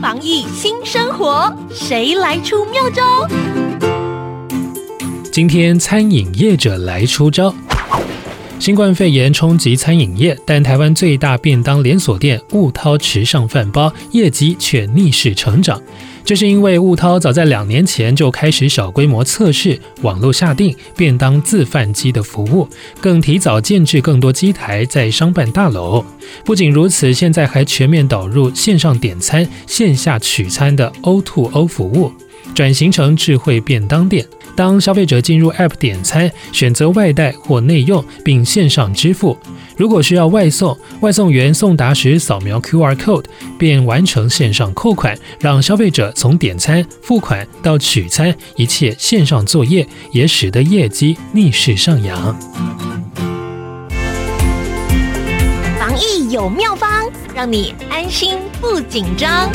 防疫新生活，谁来出妙招？今天餐饮业者来出招。新冠肺炎冲击餐饮业，但台湾最大便当连锁店雾涛池上饭包业绩却逆势成长。这是因为雾涛早在两年前就开始小规模测试网络下订便当自贩机的服务，更提早建制更多机台在商办大楼。不仅如此，现在还全面导入线上点餐、线下取餐的 O2O 服务，转型成智慧便当店。当消费者进入 App 点餐，选择外带或内用，并线上支付。如果需要外送，外送员送达时扫描 QR code，便完成线上扣款，让消费者从点餐、付款到取餐，一切线上作业，也使得业绩逆势上扬。防疫有妙方，让你安心不紧张。